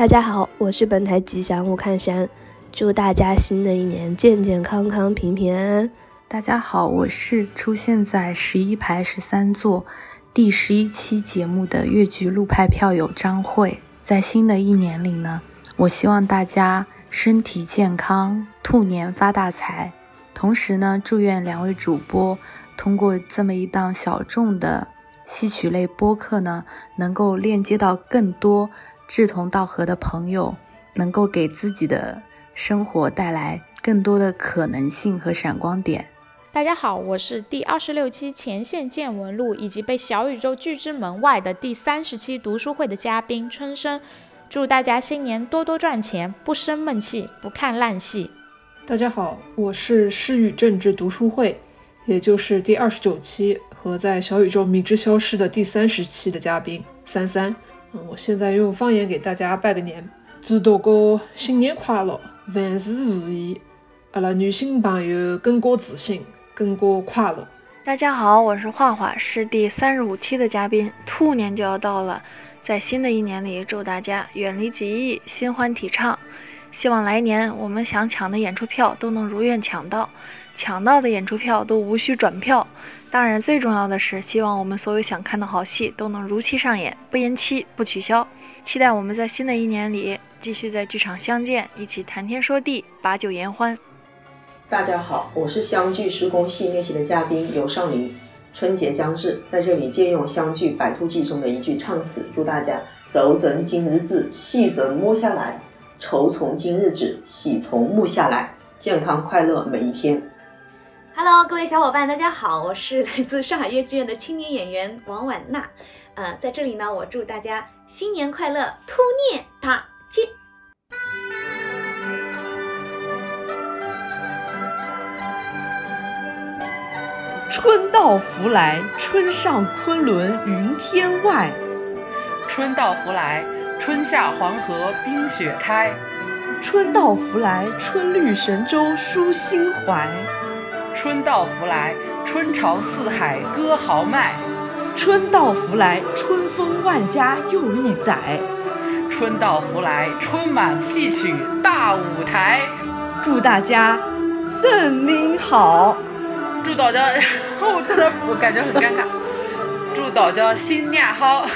大家好，我是本台吉祥物看山，祝大家新的一年健健康康、平平安安。大家好，我是出现在十一排十三座第十一期节目的越剧路派票友张慧。在新的一年里呢，我希望大家身体健康，兔年发大财。同时呢，祝愿两位主播通过这么一档小众的戏曲类播客呢，能够链接到更多。志同道合的朋友，能够给自己的生活带来更多的可能性和闪光点。大家好，我是第二十六期前线见闻录以及被小宇宙拒之门外的第三十期读书会的嘉宾春生。祝大家新年多多赚钱，不生闷气，不看烂戏。大家好，我是诗与政治读书会，也就是第二十九期和在小宇宙迷之消失的第三十期的嘉宾三三。我现在用方言给大家拜个年，祝大家新年快乐，万事如意，阿拉女性朋友更加自信，更加快乐。大家好，我是画画，是第三十五期的嘉宾。兔年就要到了，在新的一年里，祝大家远离疾疫，心欢体畅。希望来年我们想抢的演出票都能如愿抢到。抢到的演出票都无需转票，当然最重要的是，希望我们所有想看的好戏都能如期上演，不延期，不取消。期待我们在新的一年里继续在剧场相见，一起谈天说地，把酒言欢。大家好，我是湘剧施工戏乐器的嘉宾尤尚林。春节将至，在这里借用湘剧《白兔记》中的一句唱词，祝大家走怎今日子，戏怎摸下来，愁从今日止，喜从目下来，健康快乐每一天。Hello，各位小伙伴，大家好，我是 来自上海越剧院的青年演员王婉娜。呃，在这里呢，我祝大家新年快乐，兔年大吉！春到福来，春上昆仑云天外；春到福来，春下黄河冰雪开；春到福来，春绿神州舒心怀。春到福来，春潮四海歌豪迈；春到福来，春风万家又一载；春到福来，春满戏曲大舞台。祝大家圣年好！祝大家，我真的我感觉很尴尬。祝大家新年好！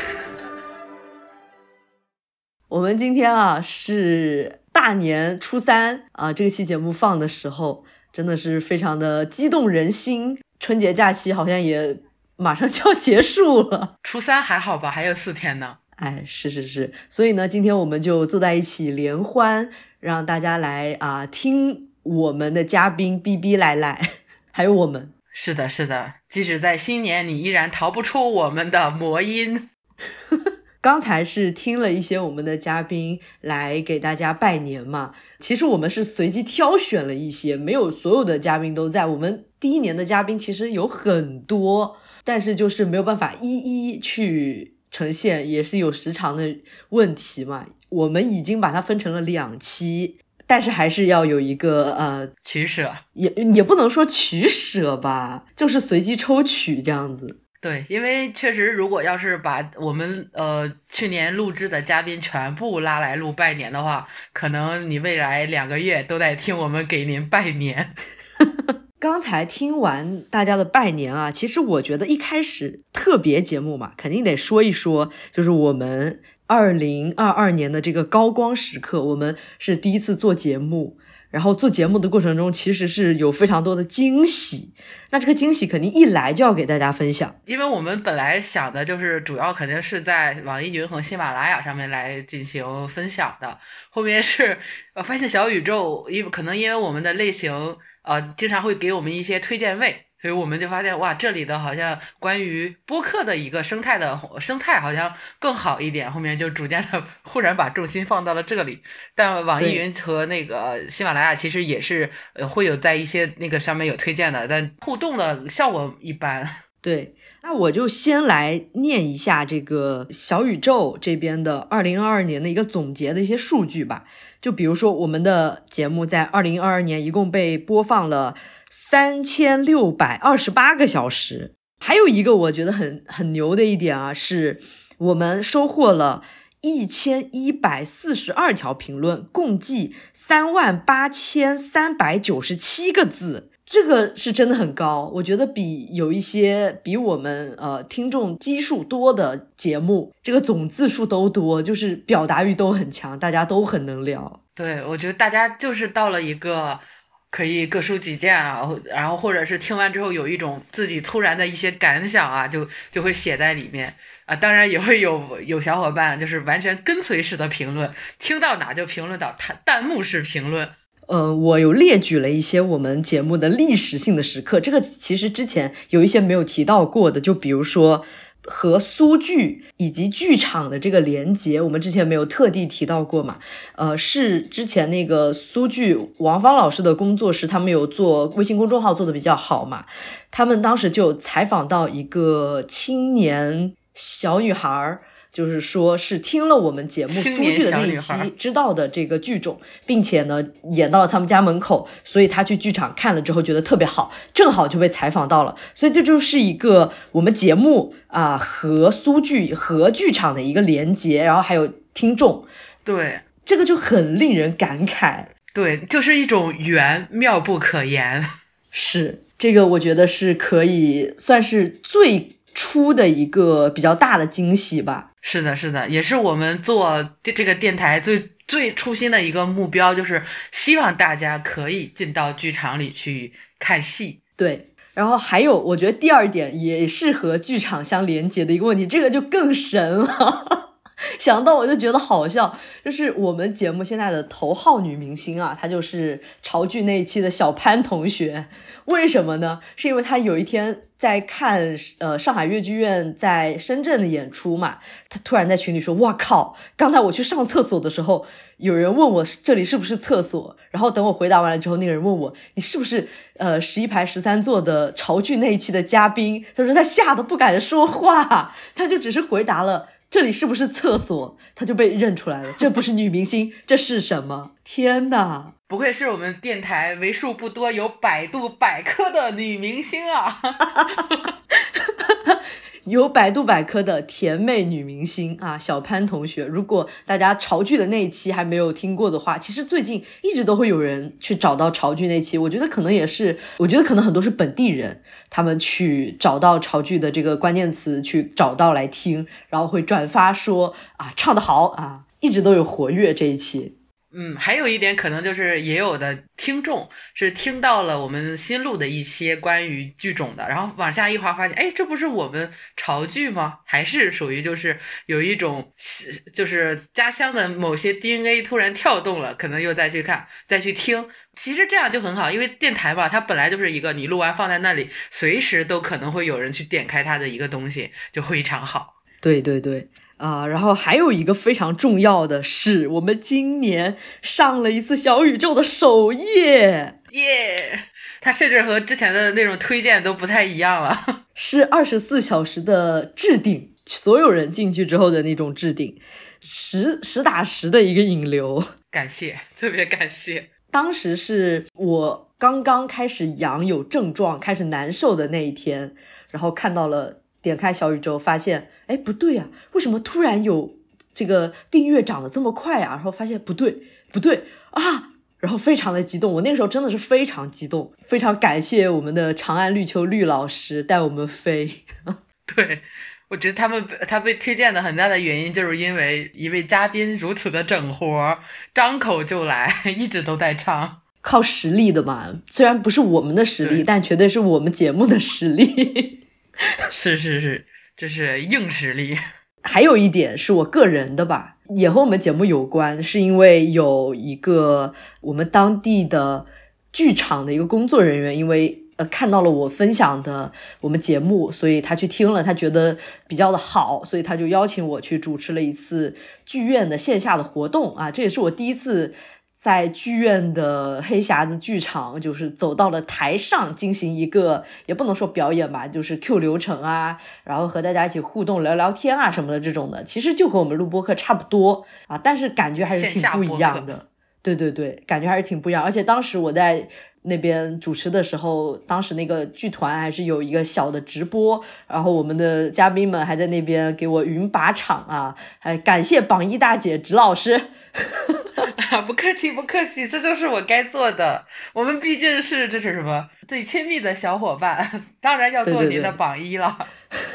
我们今天啊是大年初三啊，这个期节目放的时候。真的是非常的激动人心，春节假期好像也马上就要结束了。初三还好吧，还有四天呢。哎，是是是，所以呢，今天我们就坐在一起联欢，让大家来啊听我们的嘉宾逼逼赖赖，还有我们。是的，是的，即使在新年，你依然逃不出我们的魔音。刚才是听了一些我们的嘉宾来给大家拜年嘛，其实我们是随机挑选了一些，没有所有的嘉宾都在。我们第一年的嘉宾其实有很多，但是就是没有办法一一去呈现，也是有时长的问题嘛。我们已经把它分成了两期，但是还是要有一个呃取舍，也也不能说取舍吧，就是随机抽取这样子。对，因为确实，如果要是把我们呃去年录制的嘉宾全部拉来录拜年的话，可能你未来两个月都在听我们给您拜年。刚才听完大家的拜年啊，其实我觉得一开始特别节目嘛，肯定得说一说，就是我们二零二二年的这个高光时刻，我们是第一次做节目。然后做节目的过程中，其实是有非常多的惊喜。那这个惊喜肯定一来就要给大家分享，因为我们本来想的就是主要肯定是在网易云和喜马拉雅上面来进行分享的。后面是呃发现小宇宙，因为可能因为我们的类型，呃，经常会给我们一些推荐位。所以我们就发现，哇，这里的好像关于播客的一个生态的生态好像更好一点。后面就逐渐的忽然把重心放到了这里。但网易云和那个喜马拉雅其实也是呃会有在一些那个上面有推荐的，但互动的效果一般。对，那我就先来念一下这个小宇宙这边的二零二二年的一个总结的一些数据吧。就比如说我们的节目在二零二二年一共被播放了。三千六百二十八个小时，还有一个我觉得很很牛的一点啊，是我们收获了一千一百四十二条评论，共计三万八千三百九十七个字。这个是真的很高，我觉得比有一些比我们呃听众基数多的节目，这个总字数都多，就是表达欲都很强，大家都很能聊。对，我觉得大家就是到了一个可以各抒己见啊，然后或者是听完之后有一种自己突然的一些感想啊，就就会写在里面啊。当然也会有有小伙伴就是完全跟随式的评论，听到哪就评论到，弹弹幕式评论。呃，我有列举了一些我们节目的历史性的时刻，这个其实之前有一些没有提到过的，就比如说和苏剧以及剧场的这个连接，我们之前没有特地提到过嘛？呃，是之前那个苏剧王芳老师的工作室，他们有做微信公众号做的比较好嘛？他们当时就采访到一个青年小女孩儿。就是说，是听了我们节目苏剧的那一期知道的这个剧种，并且呢演到了他们家门口，所以他去剧场看了之后觉得特别好，正好就被采访到了，所以这就是一个我们节目啊和苏剧和剧场的一个连接，然后还有听众，对。这个就很令人感慨，对，就是一种缘妙不可言，是这个我觉得是可以算是最初的一个比较大的惊喜吧。是的，是的，也是我们做这个电台最最初心的一个目标，就是希望大家可以进到剧场里去看戏。对，然后还有，我觉得第二点也是和剧场相连接的一个问题，这个就更神了。想到我就觉得好笑，就是我们节目现在的头号女明星啊，她就是潮剧那一期的小潘同学。为什么呢？是因为她有一天在看呃上海越剧院在深圳的演出嘛，她突然在群里说：“哇靠！刚才我去上厕所的时候，有人问我这里是不是厕所，然后等我回答完了之后，那个人问我你是不是呃十一排十三座的潮剧那一期的嘉宾？他说他吓得不敢说话，他就只是回答了。”这里是不是厕所？她就被认出来了。这不是女明星，这是什么？天哪！不愧是我们电台为数不多有百度百科的女明星啊！有百度百科的甜妹女明星啊，小潘同学。如果大家潮剧的那一期还没有听过的话，其实最近一直都会有人去找到潮剧那期。我觉得可能也是，我觉得可能很多是本地人，他们去找到潮剧的这个关键词，去找到来听，然后会转发说啊，唱得好啊，一直都有活跃这一期。嗯，还有一点可能就是也有的听众是听到了我们新录的一些关于剧种的，然后往下一滑发现，哎，这不是我们潮剧吗？还是属于就是有一种就是家乡的某些 DNA 突然跳动了，可能又再去看再去听。其实这样就很好，因为电台嘛，它本来就是一个你录完放在那里，随时都可能会有人去点开它的一个东西，就非常好。对对对。啊，然后还有一个非常重要的是，我们今年上了一次小宇宙的首页，耶！它甚至和之前的那种推荐都不太一样了，是二十四小时的置顶，所有人进去之后的那种置顶，实实打实的一个引流，感谢，特别感谢。当时是我刚刚开始阳有症状，开始难受的那一天，然后看到了。点开小宇宙，发现哎不对呀，为什么突然有这个订阅涨得这么快啊？然后发现不对不对啊，然后非常的激动。我那个时候真的是非常激动，非常感谢我们的长安绿秋绿老师带我们飞。对，我觉得他们他被推荐的很大的原因，就是因为一位嘉宾如此的整活，张口就来，一直都在唱，靠实力的嘛。虽然不是我们的实力，但绝对是我们节目的实力。是是是，这是硬实力。还有一点是我个人的吧，也和我们节目有关，是因为有一个我们当地的剧场的一个工作人员，因为呃看到了我分享的我们节目，所以他去听了，他觉得比较的好，所以他就邀请我去主持了一次剧院的线下的活动啊，这也是我第一次。在剧院的黑匣子剧场，就是走到了台上进行一个，也不能说表演吧，就是 Q 流程啊，然后和大家一起互动聊聊天啊什么的这种的，其实就和我们录播课差不多啊，但是感觉还是挺不一样的。对对对，感觉还是挺不一样。而且当时我在那边主持的时候，当时那个剧团还是有一个小的直播，然后我们的嘉宾们还在那边给我云把场啊，还感谢榜一大姐指老师。不客气，不客气，这就是我该做的。我们毕竟是这是什么最亲密的小伙伴，当然要做您的榜一了。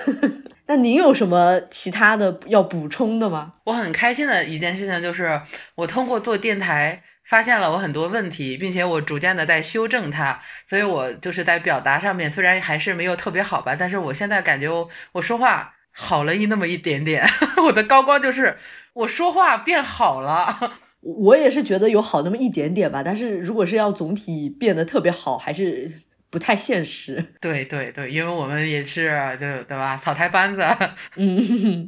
那您有什么其他的要补充的吗？我很开心的一件事情就是，我通过做电台发现了我很多问题，并且我逐渐的在修正它。所以我就是在表达上面，虽然还是没有特别好吧，但是我现在感觉我说话好了一那么一点点。我的高光就是我说话变好了。我也是觉得有好那么一点点吧，但是如果是要总体变得特别好，还是不太现实。对对对，因为我们也是就对吧，草台班子。嗯，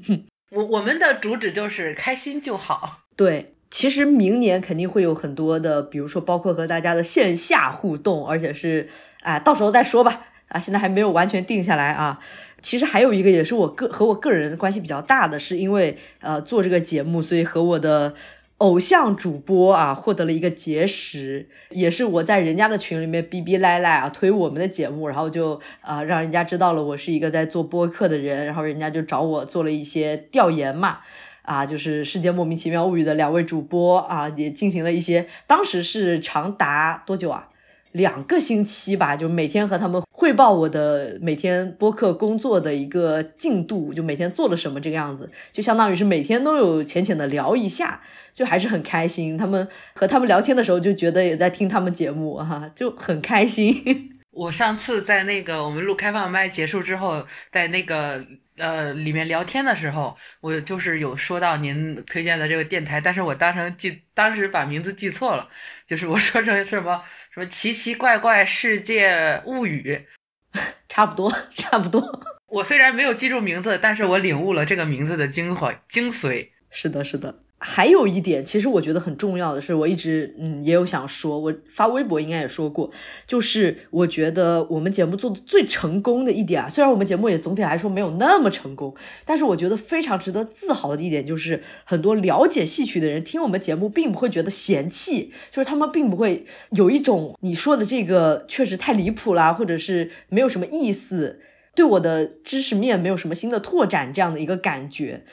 我我们的主旨就是开心就好。对，其实明年肯定会有很多的，比如说包括和大家的线下互动，而且是啊，到时候再说吧。啊，现在还没有完全定下来啊。其实还有一个也是我个和我个人关系比较大的，是因为呃做这个节目，所以和我的。偶像主播啊，获得了一个结识，也是我在人家的群里面逼逼赖赖啊，推我们的节目，然后就啊让人家知道了我是一个在做播客的人，然后人家就找我做了一些调研嘛，啊，就是世界莫名其妙物语的两位主播啊，也进行了一些，当时是长达多久啊？两个星期吧，就每天和他们汇报我的每天播客工作的一个进度，就每天做了什么这个样子，就相当于是每天都有浅浅的聊一下，就还是很开心。他们和他们聊天的时候，就觉得也在听他们节目哈，就很开心。我上次在那个我们录开放麦结束之后，在那个。呃，里面聊天的时候，我就是有说到您推荐的这个电台，但是我当成记，当时把名字记错了，就是我说成什么什么奇奇怪怪世界物语，差不多，差不多。我虽然没有记住名字，但是我领悟了这个名字的精华精髓。是的，是的。还有一点，其实我觉得很重要的是，我一直嗯也有想说，我发微博应该也说过，就是我觉得我们节目做的最成功的一点啊，虽然我们节目也总体来说没有那么成功，但是我觉得非常值得自豪的一点就是，很多了解戏曲的人听我们节目，并不会觉得嫌弃，就是他们并不会有一种你说的这个确实太离谱啦，或者是没有什么意思，对我的知识面没有什么新的拓展这样的一个感觉。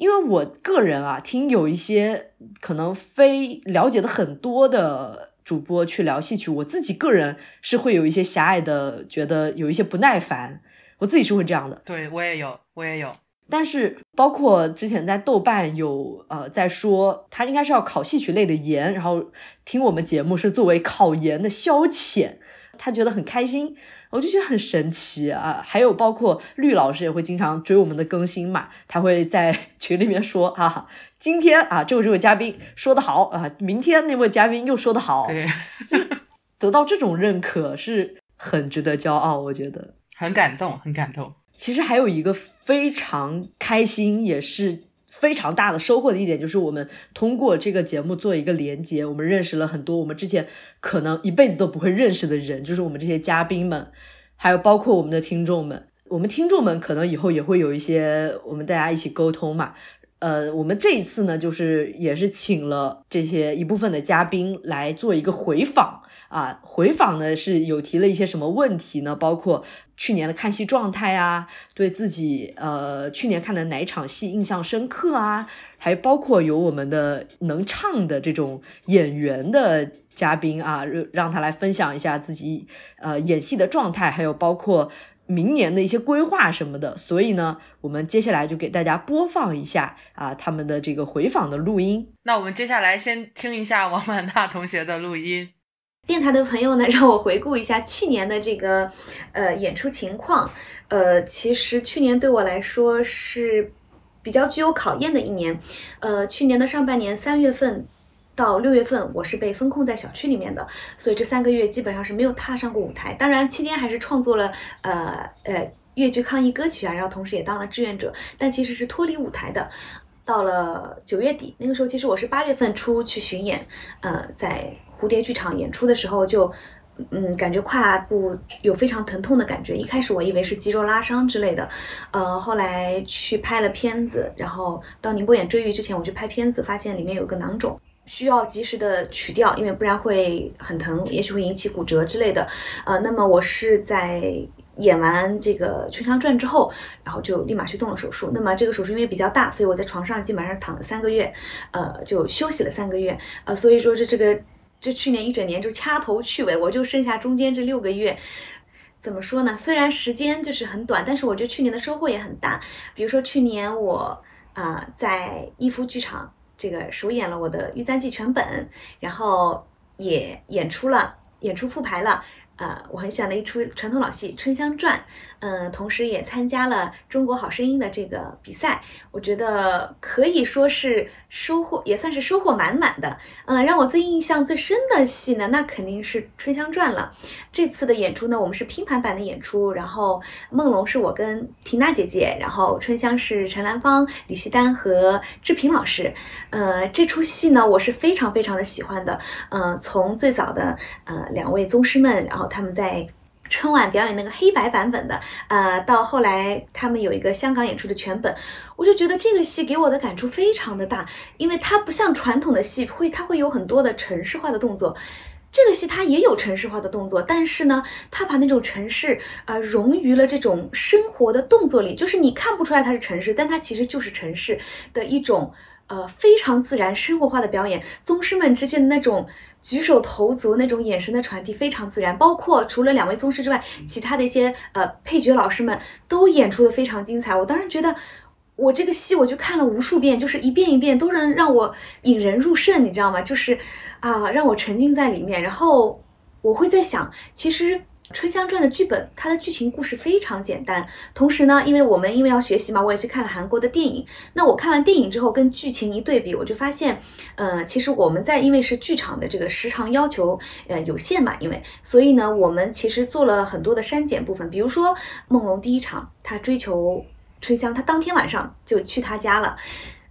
因为我个人啊，听有一些可能非了解的很多的主播去聊戏曲，我自己个人是会有一些狭隘的，觉得有一些不耐烦，我自己是会这样的。对我也有，我也有。但是包括之前在豆瓣有呃在说，他应该是要考戏曲类的研，然后听我们节目是作为考研的消遣。他觉得很开心，我就觉得很神奇啊！还有包括绿老师也会经常追我们的更新嘛，他会在 群里面说啊，今天啊这位这位嘉宾说的好啊，明天那位嘉宾又说的好，对，得到这种认可是很值得骄傲，我觉得很感动，很感动。其实还有一个非常开心，也是。非常大的收获的一点就是，我们通过这个节目做一个连接，我们认识了很多我们之前可能一辈子都不会认识的人，就是我们这些嘉宾们，还有包括我们的听众们。我们听众们可能以后也会有一些我们大家一起沟通嘛。呃，我们这一次呢，就是也是请了这些一部分的嘉宾来做一个回访啊。回访呢是有提了一些什么问题呢？包括去年的看戏状态啊，对自己呃去年看的哪场戏印象深刻啊，还包括有我们的能唱的这种演员的嘉宾啊，让他来分享一下自己呃演戏的状态，还有包括。明年的一些规划什么的，所以呢，我们接下来就给大家播放一下啊他们的这个回访的录音。那我们接下来先听一下王满娜同学的录音。电台的朋友呢，让我回顾一下去年的这个呃演出情况。呃，其实去年对我来说是比较具有考验的一年。呃，去年的上半年三月份。到六月份，我是被封控在小区里面的，所以这三个月基本上是没有踏上过舞台。当然，期间还是创作了呃呃越剧抗疫歌曲啊，然后同时也当了志愿者，但其实是脱离舞台的。到了九月底，那个时候其实我是八月份出去巡演，呃，在蝴蝶剧场演出的时候就嗯感觉胯部有非常疼痛的感觉。一开始我以为是肌肉拉伤之类的，呃，后来去拍了片子，然后到宁波演《追鱼》之前，我去拍片子，发现里面有个囊肿。需要及时的取掉，因为不然会很疼，也许会引起骨折之类的。呃，那么我是在演完这个《春香传》之后，然后就立马去动了手术。那么这个手术因为比较大，所以我在床上基本上躺了三个月，呃，就休息了三个月。呃，所以说这这个这去年一整年就掐头去尾，我就剩下中间这六个月。怎么说呢？虽然时间就是很短，但是我觉得去年的收获也很大。比如说去年我啊在逸夫剧场这个首演了我的《玉簪记》全本，然后也演出了，演出复排了。呃，我很喜欢的一出传统老戏《春香传》，嗯，同时也参加了《中国好声音》的这个比赛，我觉得可以说是收获，也算是收获满满的。嗯，让我最印象最深的戏呢，那肯定是《春香传》了。这次的演出呢，我们是拼盘版的演出，然后梦龙是我跟缇娜姐姐，然后春香是陈兰芳、李旭丹和志平老师。呃，这出戏呢，我是非常非常的喜欢的。嗯，从最早的呃两位宗师们，然后他们在春晚表演那个黑白版本的，呃，到后来他们有一个香港演出的全本，我就觉得这个戏给我的感触非常的大，因为它不像传统的戏会，它会有很多的城市化的动作，这个戏它也有城市化的动作，但是呢，它把那种城市呃融于了这种生活的动作里，就是你看不出来它是城市，但它其实就是城市的一种呃非常自然生活化的表演，宗师们之间的那种。举手投足那种眼神的传递非常自然，包括除了两位宗师之外，其他的一些呃配角老师们都演出的非常精彩。我当时觉得，我这个戏我就看了无数遍，就是一遍一遍都能让我引人入胜，你知道吗？就是啊，让我沉浸在里面。然后我会在想，其实。《春香传》的剧本，它的剧情故事非常简单。同时呢，因为我们因为要学习嘛，我也去看了韩国的电影。那我看完电影之后，跟剧情一对比，我就发现，呃，其实我们在因为是剧场的这个时长要求，呃，有限嘛，因为所以呢，我们其实做了很多的删减部分。比如说，梦龙第一场他追求春香，他当天晚上就去他家了。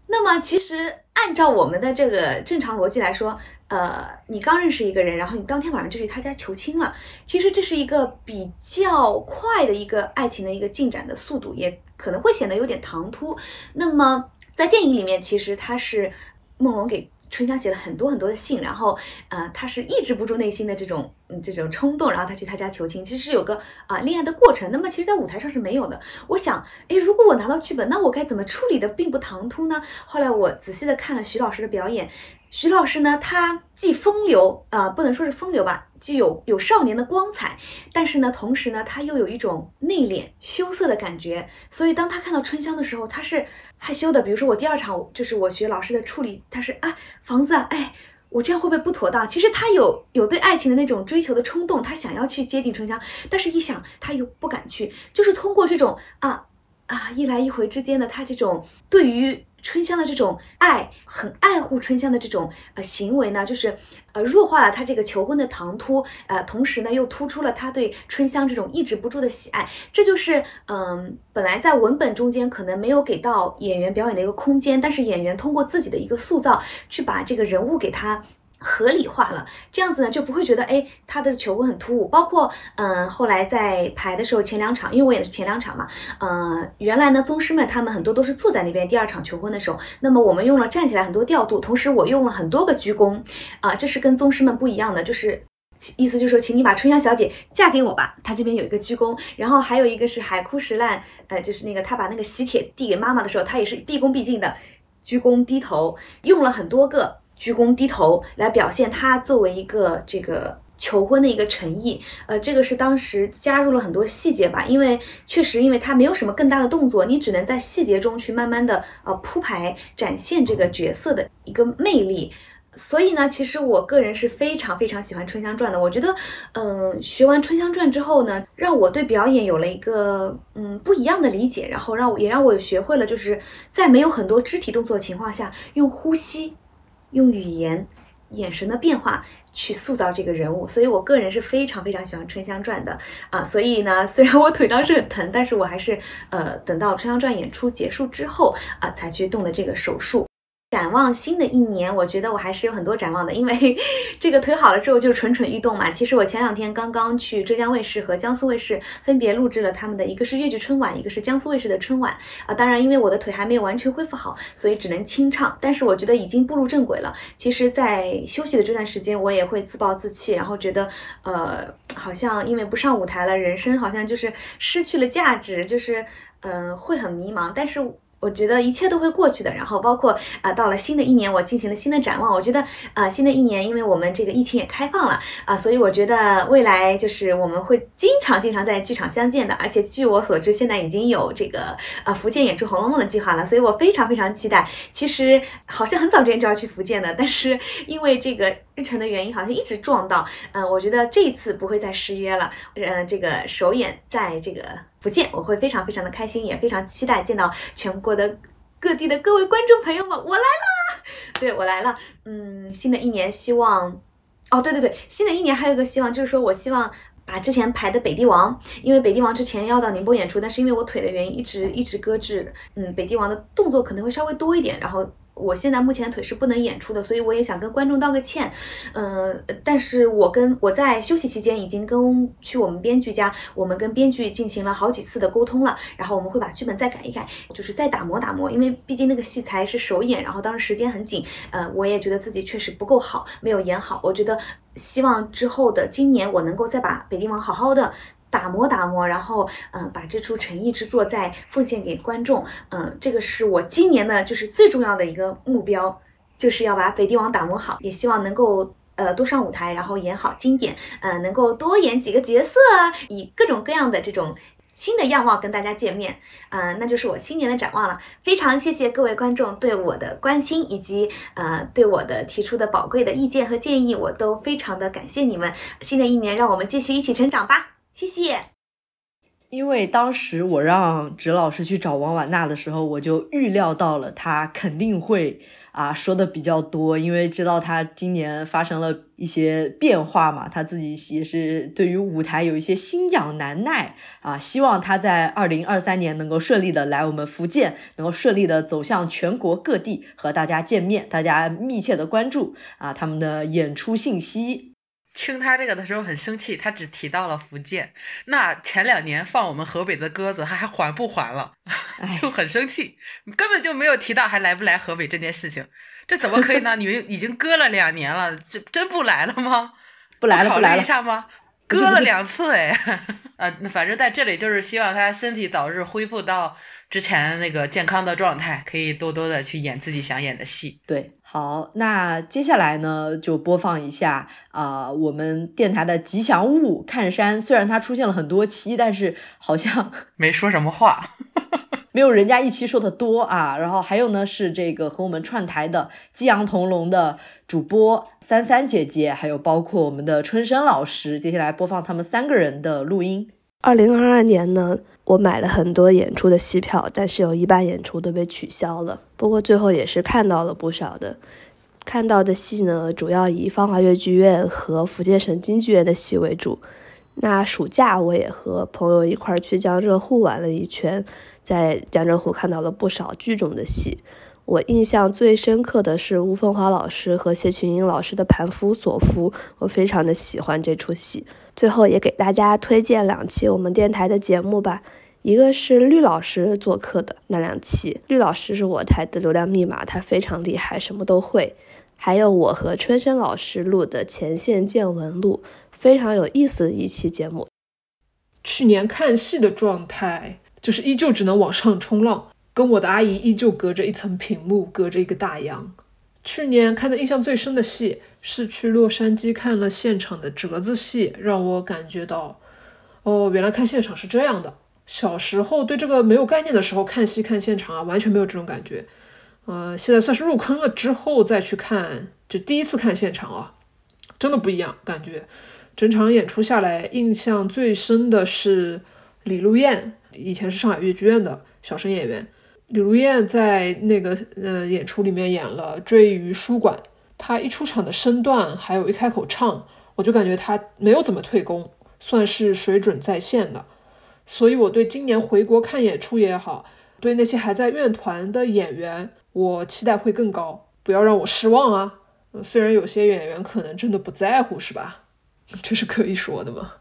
那么，其实按照我们的这个正常逻辑来说，呃，你刚认识一个人，然后你当天晚上就去他家求亲了。其实这是一个比较快的一个爱情的一个进展的速度，也可能会显得有点唐突。那么在电影里面，其实他是梦龙给。春香写了很多很多的信，然后，呃，他是抑制不住内心的这种，嗯，这种冲动，然后他去他家求亲，其实是有个啊恋爱的过程。那么，其实，在舞台上是没有的。我想，诶，如果我拿到剧本，那我该怎么处理的并不唐突呢？后来我仔细的看了徐老师的表演。徐老师呢，他既风流啊，不能说是风流吧，既有有少年的光彩，但是呢，同时呢，他又有一种内敛羞涩的感觉。所以当他看到春香的时候，他是害羞的。比如说我第二场就是我学老师的处理，他是啊，房子，哎，我这样会不会不妥当？其实他有有对爱情的那种追求的冲动，他想要去接近春香，但是一想他又不敢去，就是通过这种啊啊一来一回之间的他这种对于。春香的这种爱，很爱护春香的这种呃行为呢，就是呃弱化了他这个求婚的唐突，呃，同时呢又突出了他对春香这种抑制不住的喜爱，这就是嗯本来在文本中间可能没有给到演员表演的一个空间，但是演员通过自己的一个塑造，去把这个人物给他。合理化了，这样子呢就不会觉得哎他的求婚很突兀。包括嗯后来在排的时候前两场，因为我演的是前两场嘛，呃原来呢宗师们他们很多都是坐在那边。第二场求婚的时候，那么我们用了站起来很多调度，同时我用了很多个鞠躬啊，这是跟宗师们不一样的，就是意思就是说，请你把春香小姐嫁给我吧。他这边有一个鞠躬，然后还有一个是海枯石烂，呃就是那个他把那个喜帖递给妈妈的时候，他也是毕恭毕敬的鞠躬低头，用了很多个。鞠躬低头来表现他作为一个这个求婚的一个诚意，呃，这个是当时加入了很多细节吧，因为确实因为他没有什么更大的动作，你只能在细节中去慢慢的呃铺排展现这个角色的一个魅力，所以呢，其实我个人是非常非常喜欢《春香传》的，我觉得，嗯，学完《春香传》之后呢，让我对表演有了一个嗯不一样的理解，然后让我也让我学会了就是在没有很多肢体动作的情况下用呼吸。用语言、眼神的变化去塑造这个人物，所以我个人是非常非常喜欢《春香传》的啊。所以呢，虽然我腿当时很疼，但是我还是呃等到《春香传》演出结束之后啊，才去动的这个手术。展望新的一年，我觉得我还是有很多展望的，因为 这个腿好了之后就蠢蠢欲动嘛。其实我前两天刚刚去浙江卫视和江苏卫视分别录制了他们的一个是粤剧春晚，一个是江苏卫视的春晚啊。当然，因为我的腿还没有完全恢复好，所以只能清唱。但是我觉得已经步入正轨了。其实，在休息的这段时间，我也会自暴自弃，然后觉得呃，好像因为不上舞台了，人生好像就是失去了价值，就是嗯，会很迷茫。但是。我觉得一切都会过去的，然后包括啊，到了新的一年，我进行了新的展望。我觉得啊，新的一年，因为我们这个疫情也开放了啊，所以我觉得未来就是我们会经常经常在剧场相见的。而且据我所知，现在已经有这个呃福建演出《红楼梦》的计划了，所以我非常非常期待。其实好像很早之前就要去福建的，但是因为这个日程的原因，好像一直撞到。嗯，我觉得这一次不会再失约了。呃，这个首演在这个。福建，我会非常非常的开心，也非常期待见到全国的各地的各位观众朋友们。我来啦，对我来了。嗯，新的一年希望，哦，对对对，新的一年还有一个希望，就是说我希望把之前排的北帝王，因为北帝王之前要到宁波演出，但是因为我腿的原因一直一直搁置。嗯，北帝王的动作可能会稍微多一点，然后。我现在目前腿是不能演出的，所以我也想跟观众道个歉。嗯，但是我跟我在休息期间已经跟去我们编剧家，我们跟编剧进行了好几次的沟通了，然后我们会把剧本再改一改，就是再打磨打磨，因为毕竟那个戏才是首演，然后当时时间很紧，呃，我也觉得自己确实不够好，没有演好。我觉得希望之后的今年我能够再把《北京王》好好的。打磨打磨，然后嗯，把这出诚意之作再奉献给观众，嗯，这个是我今年的就是最重要的一个目标，就是要把《北帝王》打磨好，也希望能够呃多上舞台，然后演好经典，嗯，能够多演几个角色，以各种各样的这种新的样貌跟大家见面，嗯，那就是我新年的展望了。非常谢谢各位观众对我的关心，以及呃对我的提出的宝贵的意见和建议，我都非常的感谢你们。新的一年，让我们继续一起成长吧。谢谢。因为当时我让植老师去找王婉娜的时候，我就预料到了他肯定会啊说的比较多，因为知道他今年发生了一些变化嘛，他自己也是对于舞台有一些心痒难耐啊，希望他在二零二三年能够顺利的来我们福建，能够顺利的走向全国各地和大家见面，大家密切的关注啊他们的演出信息。听他这个的时候很生气，他只提到了福建。那前两年放我们河北的鸽子，他还还不还了？就很生气，根本就没有提到还来不来河北这件事情。这怎么可以呢？你们已经搁了两年了，这真不来了吗？不来了，考虑一下吗？搁了两次哎，啊，那反正在这里就是希望他身体早日恢复到。之前那个健康的状态，可以多多的去演自己想演的戏。对，好，那接下来呢，就播放一下啊，我们电台的吉祥物看山。虽然它出现了很多期，但是好像 没说什么话，没有人家一期说的多啊。然后还有呢，是这个和我们串台的激昂同龙的主播三三姐姐，还有包括我们的春生老师。接下来播放他们三个人的录音。二零二二年呢，我买了很多演出的戏票，但是有一半演出都被取消了。不过最后也是看到了不少的，看到的戏呢，主要以芳华越剧院和福建省京剧院的戏为主。那暑假我也和朋友一块儿去江浙沪玩了一圈，在江浙沪看到了不少剧种的戏。我印象最深刻的是吴凤华老师和谢群英老师的《盘夫索夫》，我非常的喜欢这出戏。最后也给大家推荐两期我们电台的节目吧，一个是绿老师做客的那两期，绿老师是我台的流量密码，他非常厉害，什么都会。还有我和春生老师录的《前线见闻录》，非常有意思的一期节目。去年看戏的状态就是依旧只能往上冲浪，跟我的阿姨依旧隔着一层屏幕，隔着一个大洋。去年看的印象最深的戏是去洛杉矶看了现场的折子戏，让我感觉到，哦，原来看现场是这样的。小时候对这个没有概念的时候，看戏看现场啊，完全没有这种感觉。呃，现在算是入坑了之后再去看，就第一次看现场啊，真的不一样感觉。整场演出下来，印象最深的是李露燕，以前是上海越剧院的小生演员。李如燕在那个呃演出里面演了《追鱼书馆》，她一出场的身段，还有一开口唱，我就感觉她没有怎么退功，算是水准在线的。所以我对今年回国看演出也好，对那些还在院团的演员，我期待会更高，不要让我失望啊！虽然有些演员可能真的不在乎，是吧？这是可以说的吗？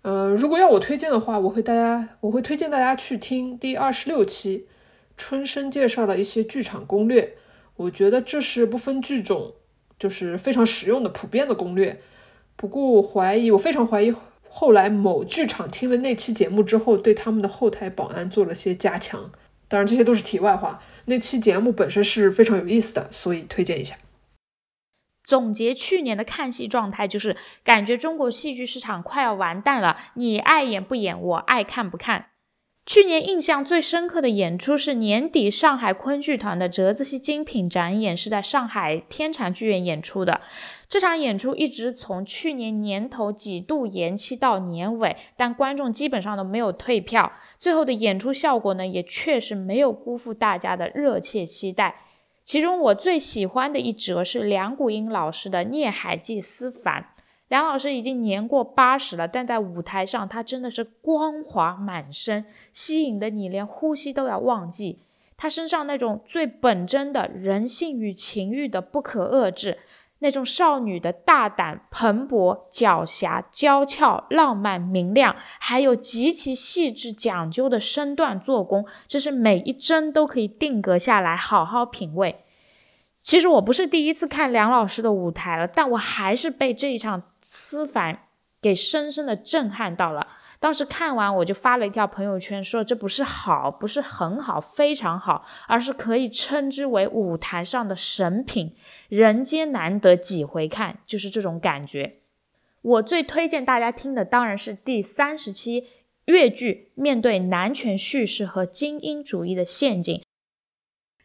呃，如果要我推荐的话，我会大家我会推荐大家去听第二十六期，春生介绍了一些剧场攻略，我觉得这是不分剧种，就是非常实用的普遍的攻略。不过我怀疑，我非常怀疑，后来某剧场听了那期节目之后，对他们的后台保安做了些加强。当然，这些都是题外话。那期节目本身是非常有意思的，所以推荐一下。总结去年的看戏状态，就是感觉中国戏剧市场快要完蛋了。你爱演不演，我爱看不看。去年印象最深刻的演出是年底上海昆剧团的折子戏精品展演，是在上海天蟾剧院演出的。这场演出一直从去年年头几度延期到年尾，但观众基本上都没有退票。最后的演出效果呢，也确实没有辜负大家的热切期待。其中我最喜欢的一折是梁谷英老师的《孽海记思凡》。梁老师已经年过八十了，但在舞台上他真的是光华满身，吸引的你连呼吸都要忘记。他身上那种最本真的人性与情欲的不可遏制。那种少女的大胆、蓬勃、狡黠、娇俏、浪漫、明亮，还有极其细致讲究的身段做工，这是每一帧都可以定格下来，好好品味。其实我不是第一次看梁老师的舞台了，但我还是被这一场《思凡》给深深的震撼到了。当时看完，我就发了一条朋友圈，说这不是好，不是很好，非常好，而是可以称之为舞台上的神品，人间难得几回看，就是这种感觉。我最推荐大家听的当然是第三十期越剧，面对男权叙事和精英主义的陷阱。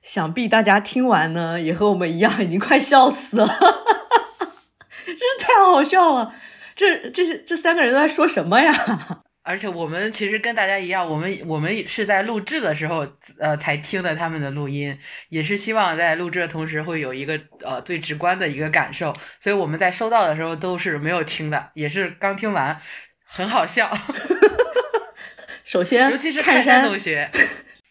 想必大家听完呢，也和我们一样，已经快笑死了，真是太好笑了。这这些这三个人都在说什么呀？而且我们其实跟大家一样，我们我们是在录制的时候，呃，才听的他们的录音，也是希望在录制的同时会有一个呃最直观的一个感受，所以我们在收到的时候都是没有听的，也是刚听完，很好笑。首先，尤其是泰山同学，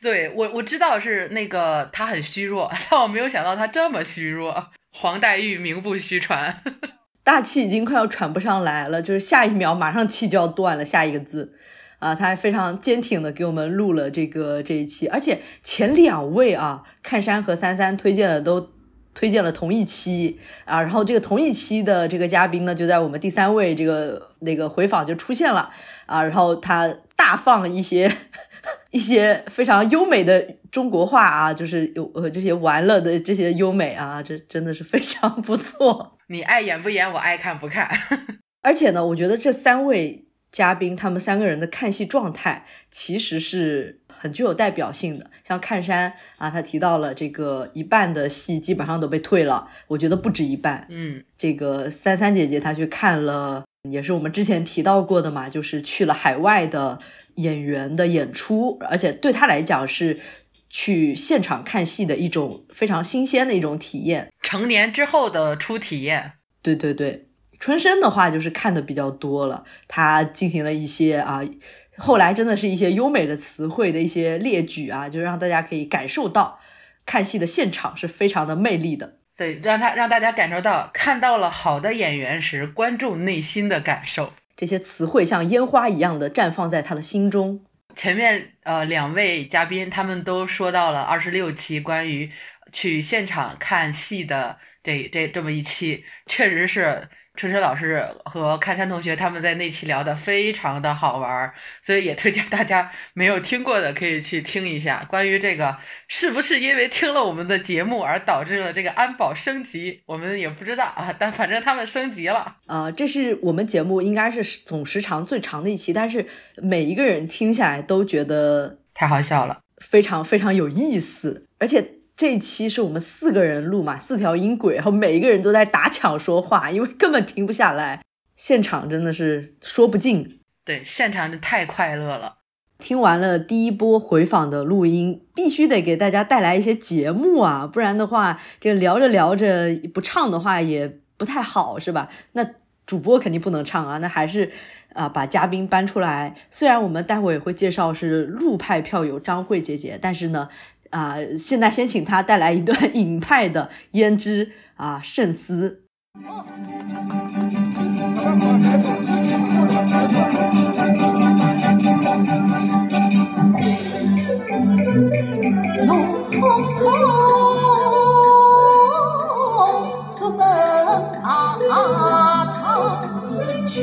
对我我知道是那个他很虚弱，但我没有想到他这么虚弱。黄黛玉名不虚传。大气已经快要喘不上来了，就是下一秒马上气就要断了。下一个字，啊，他还非常坚挺的给我们录了这个这一期，而且前两位啊，看山和三三推荐的都推荐了同一期啊，然后这个同一期的这个嘉宾呢，就在我们第三位这个那个回访就出现了啊，然后他大放一些 一些非常优美的中国话啊，就是有呃这些玩乐的这些优美啊，这真的是非常不错。你爱演不演，我爱看不看。而且呢，我觉得这三位嘉宾他们三个人的看戏状态其实是很具有代表性的。像看山啊，他提到了这个一半的戏基本上都被退了，我觉得不止一半。嗯，这个三三姐姐她去看了，也是我们之前提到过的嘛，就是去了海外的演员的演出，而且对他来讲是。去现场看戏的一种非常新鲜的一种体验，成年之后的初体验。对对对，春生的话就是看的比较多了，他进行了一些啊，后来真的是一些优美的词汇的一些列举啊，就让大家可以感受到看戏的现场是非常的魅力的。对，让他让大家感受到看到了好的演员时观众内心的感受，这些词汇像烟花一样的绽放在他的心中。前面呃两位嘉宾他们都说到了二十六期关于去现场看戏的这这这么一期，确实是。春春老师和看山同学他们在那期聊的非常的好玩，所以也推荐大家没有听过的可以去听一下。关于这个是不是因为听了我们的节目而导致了这个安保升级，我们也不知道啊。但反正他们升级了啊，这是我们节目应该是总时长最长的一期，但是每一个人听下来都觉得太好笑了，非常非常有意思，而且。这期是我们四个人录嘛，四条音轨，然后每一个人都在打抢说话，因为根本停不下来，现场真的是说不尽。对，现场太快乐了。听完了第一波回访的录音，必须得给大家带来一些节目啊，不然的话，这聊着聊着不唱的话也不太好，是吧？那主播肯定不能唱啊，那还是啊把嘉宾搬出来。虽然我们待会也会介绍是陆派票友张慧姐姐，但是呢。啊现在先请他带来一段隐派的胭脂啊慎思啊风雨匆匆说声阿哥去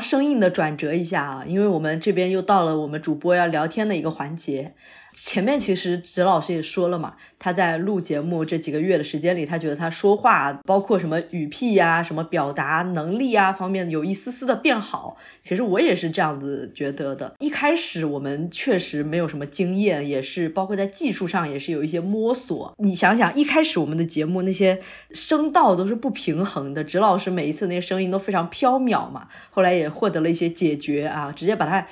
生硬的转折一下啊，因为我们这边又到了我们主播要聊天的一个环节。前面其实哲老师也说了嘛，他在录节目这几个月的时间里，他觉得他说话，包括什么语癖呀、什么表达能力啊方面有一丝丝的变好。其实我也是这样子觉得的。一开始我们确实没有什么经验，也是包括在技术上也是有一些摸索。你想想，一开始我们的节目那些声道都是不平衡的，哲老师每一次那些声音都非常飘渺嘛。后来也获得了一些解决啊，直接把它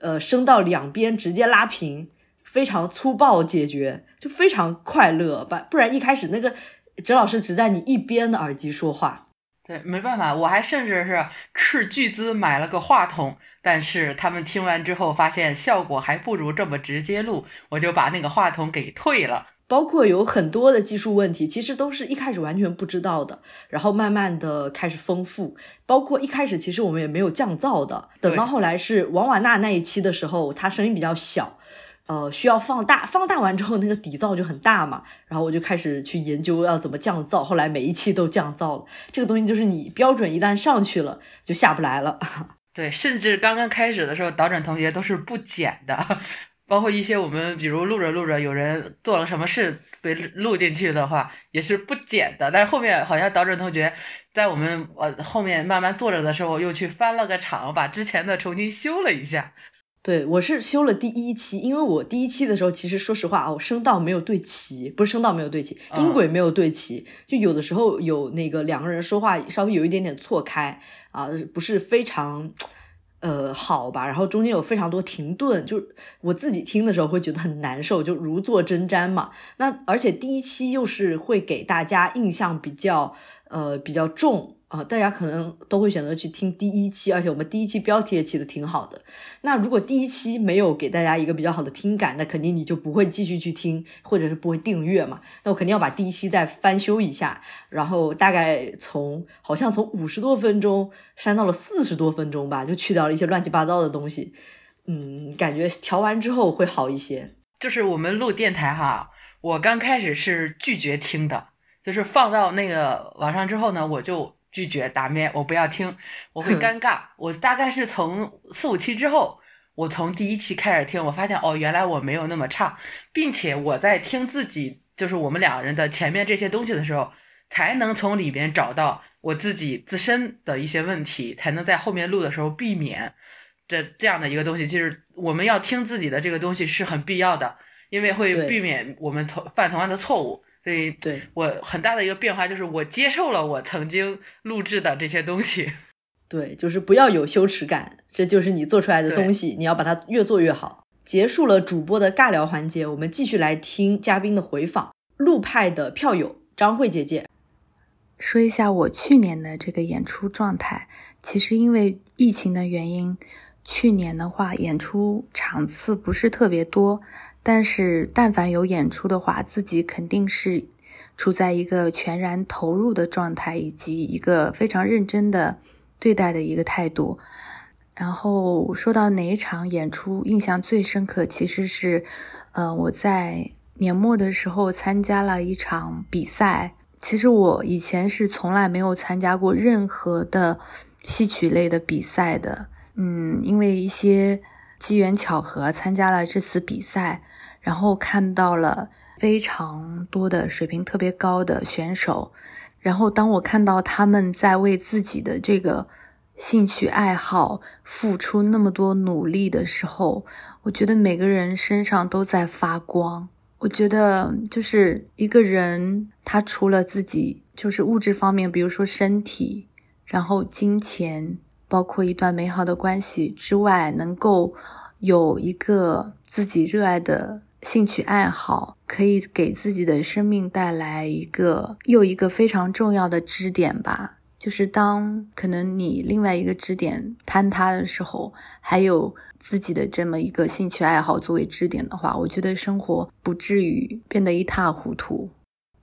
呃声道两边直接拉平。非常粗暴解决，就非常快乐吧。不然一开始那个哲老师只在你一边的耳机说话，对，没办法，我还甚至是斥巨资买了个话筒，但是他们听完之后发现效果还不如这么直接录，我就把那个话筒给退了。包括有很多的技术问题，其实都是一开始完全不知道的，然后慢慢的开始丰富。包括一开始其实我们也没有降噪的，等到后来是王瓦娜那一期的时候，他声音比较小。呃，需要放大，放大完之后那个底噪就很大嘛，然后我就开始去研究要怎么降噪，后来每一期都降噪了。这个东西就是你标准一旦上去了，就下不来了。对，甚至刚刚开始的时候，导诊同学都是不剪的，包括一些我们比如录着录着有人做了什么事被录进去的话，也是不剪的。但是后面好像导诊同学在我们呃后面慢慢坐着的时候，又去翻了个场，把之前的重新修了一下。对，我是修了第一期，因为我第一期的时候，其实说实话哦，声道没有对齐，不是声道没有对齐，音轨没有对齐，就有的时候有那个两个人说话稍微有一点点错开啊，不是非常呃好吧，然后中间有非常多停顿，就我自己听的时候会觉得很难受，就如坐针毡嘛。那而且第一期又是会给大家印象比较呃比较重。啊，大家可能都会选择去听第一期，而且我们第一期标题也起的挺好的。那如果第一期没有给大家一个比较好的听感，那肯定你就不会继续去听，或者是不会订阅嘛。那我肯定要把第一期再翻修一下，然后大概从好像从五十多分钟删到了四十多分钟吧，就去掉了一些乱七八糟的东西。嗯，感觉调完之后会好一些。就是我们录电台哈，我刚开始是拒绝听的，就是放到那个网上之后呢，我就。拒绝打面，我不要听，我会尴尬。我大概是从四五期之后，我从第一期开始听，我发现哦，原来我没有那么差，并且我在听自己，就是我们两个人的前面这些东西的时候，才能从里边找到我自己自身的一些问题，才能在后面录的时候避免这这样的一个东西。就是我们要听自己的这个东西是很必要的，因为会避免我们同犯同样的错误。所以，对我很大的一个变化就是，我接受了我曾经录制的这些东西。对，就是不要有羞耻感，这就是你做出来的东西，你要把它越做越好。结束了主播的尬聊环节，我们继续来听嘉宾的回访。路派的票友张慧姐姐说一下我去年的这个演出状态。其实因为疫情的原因，去年的话演出场次不是特别多。但是，但凡有演出的话，自己肯定是处在一个全然投入的状态，以及一个非常认真的对待的一个态度。然后说到哪一场演出印象最深刻，其实是，呃，我在年末的时候参加了一场比赛。其实我以前是从来没有参加过任何的戏曲类的比赛的，嗯，因为一些。机缘巧合参加了这次比赛，然后看到了非常多的水平特别高的选手，然后当我看到他们在为自己的这个兴趣爱好付出那么多努力的时候，我觉得每个人身上都在发光。我觉得就是一个人，他除了自己就是物质方面，比如说身体，然后金钱。包括一段美好的关系之外，能够有一个自己热爱的兴趣爱好，可以给自己的生命带来一个又一个非常重要的支点吧。就是当可能你另外一个支点坍塌的时候，还有自己的这么一个兴趣爱好作为支点的话，我觉得生活不至于变得一塌糊涂。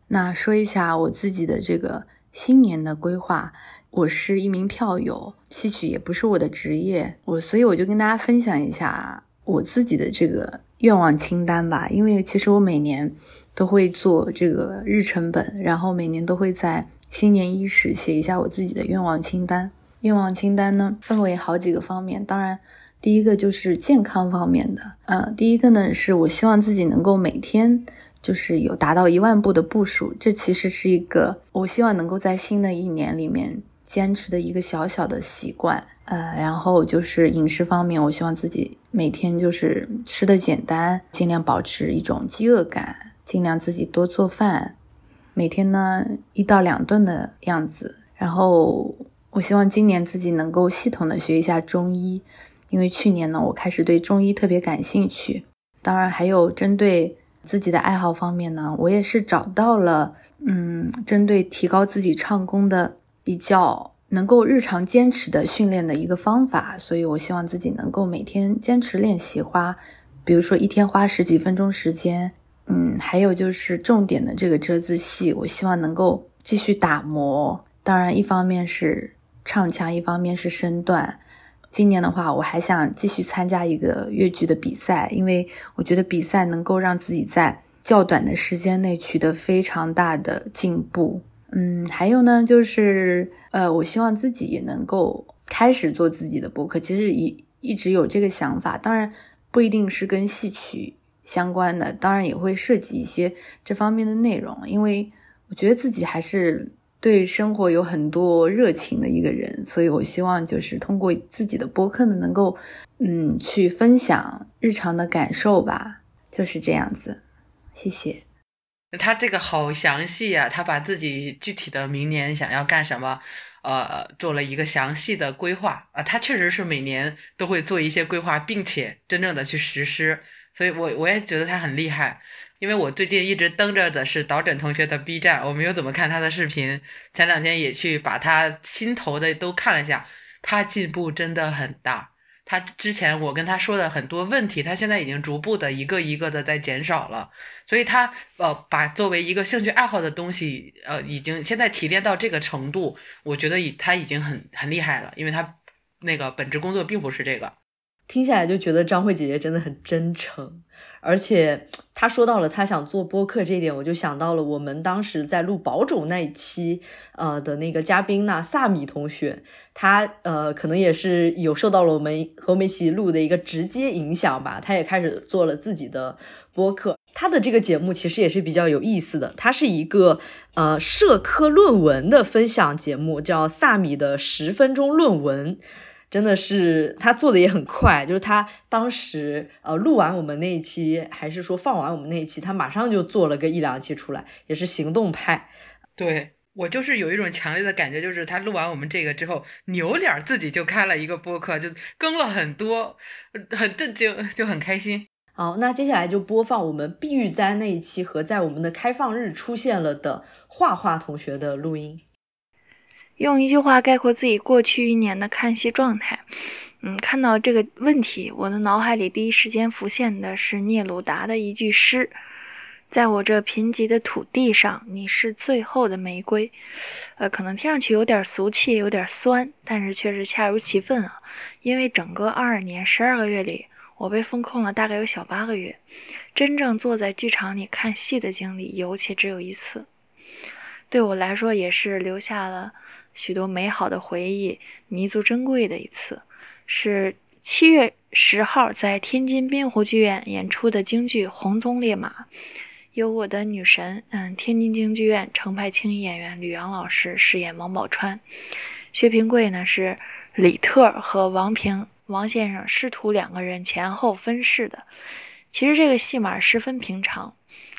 那说一下我自己的这个新年的规划，我是一名票友，戏曲也不是我的职业，我所以我就跟大家分享一下我自己的这个愿望清单吧。因为其实我每年都会做这个日程本，然后每年都会在。新年伊始，写一下我自己的愿望清单。愿望清单呢，分为好几个方面。当然，第一个就是健康方面的。呃，第一个呢，是我希望自己能够每天就是有达到一万步的步数。这其实是一个我希望能够在新的一年里面坚持的一个小小的习惯。呃，然后就是饮食方面，我希望自己每天就是吃的简单，尽量保持一种饥饿感，尽量自己多做饭。每天呢一到两顿的样子，然后我希望今年自己能够系统的学一下中医，因为去年呢我开始对中医特别感兴趣。当然还有针对自己的爱好方面呢，我也是找到了，嗯，针对提高自己唱功的比较能够日常坚持的训练的一个方法，所以我希望自己能够每天坚持练习，花，比如说一天花十几分钟时间。嗯，还有就是重点的这个折子戏，我希望能够继续打磨。当然，一方面是唱腔，一方面是身段。今年的话，我还想继续参加一个越剧的比赛，因为我觉得比赛能够让自己在较短的时间内取得非常大的进步。嗯，还有呢，就是呃，我希望自己也能够开始做自己的播客。其实一一直有这个想法，当然不一定是跟戏曲。相关的当然也会涉及一些这方面的内容，因为我觉得自己还是对生活有很多热情的一个人，所以我希望就是通过自己的播客呢，能够嗯去分享日常的感受吧，就是这样子。谢谢。他这个好详细呀，他把自己具体的明年想要干什么，呃，做了一个详细的规划啊。他确实是每年都会做一些规划，并且真正的去实施。所以，我我也觉得他很厉害，因为我最近一直登着的是导诊同学的 B 站，我没有怎么看他的视频。前两天也去把他新投的都看了一下，他进步真的很大。他之前我跟他说的很多问题，他现在已经逐步的一个一个的在减少了。所以，他呃把作为一个兴趣爱好的东西，呃，已经现在提炼到这个程度，我觉得已他已经很很厉害了，因为他那个本职工作并不是这个。听起来就觉得张慧姐姐真的很真诚，而且他说到了他想做播客这一点，我就想到了我们当时在录保种那一期，呃的那个嘉宾呢，萨米同学，他呃可能也是有受到了我们和我们一起录的一个直接影响吧，他也开始做了自己的播客，他的这个节目其实也是比较有意思的，它是一个呃社科论文的分享节目，叫萨米的十分钟论文。真的是他做的也很快，就是他当时呃录完我们那一期，还是说放完我们那一期，他马上就做了个一两期出来，也是行动派。对我就是有一种强烈的感觉，就是他录完我们这个之后，扭脸自己就开了一个播客，就更了很多，很震惊，就很开心。好，那接下来就播放我们碧玉簪那一期和在我们的开放日出现了的画画同学的录音。用一句话概括自己过去一年的看戏状态，嗯，看到这个问题，我的脑海里第一时间浮现的是聂鲁达的一句诗：“在我这贫瘠的土地上，你是最后的玫瑰。”呃，可能听上去有点俗气，有点酸，但是却是恰如其分啊。因为整个二二年十二个月里，我被封控了大概有小八个月，真正坐在剧场里看戏的经历，尤其只有一次，对我来说也是留下了。许多美好的回忆，弥足珍贵的一次，是七月十号在天津滨湖剧院演出的京剧《红鬃烈马》，由我的女神，嗯，天津京剧院程派青衣演员吕阳老师饰演王宝钏，薛平贵呢是李特和王平王先生师徒两个人前后分饰的。其实这个戏码十分平常，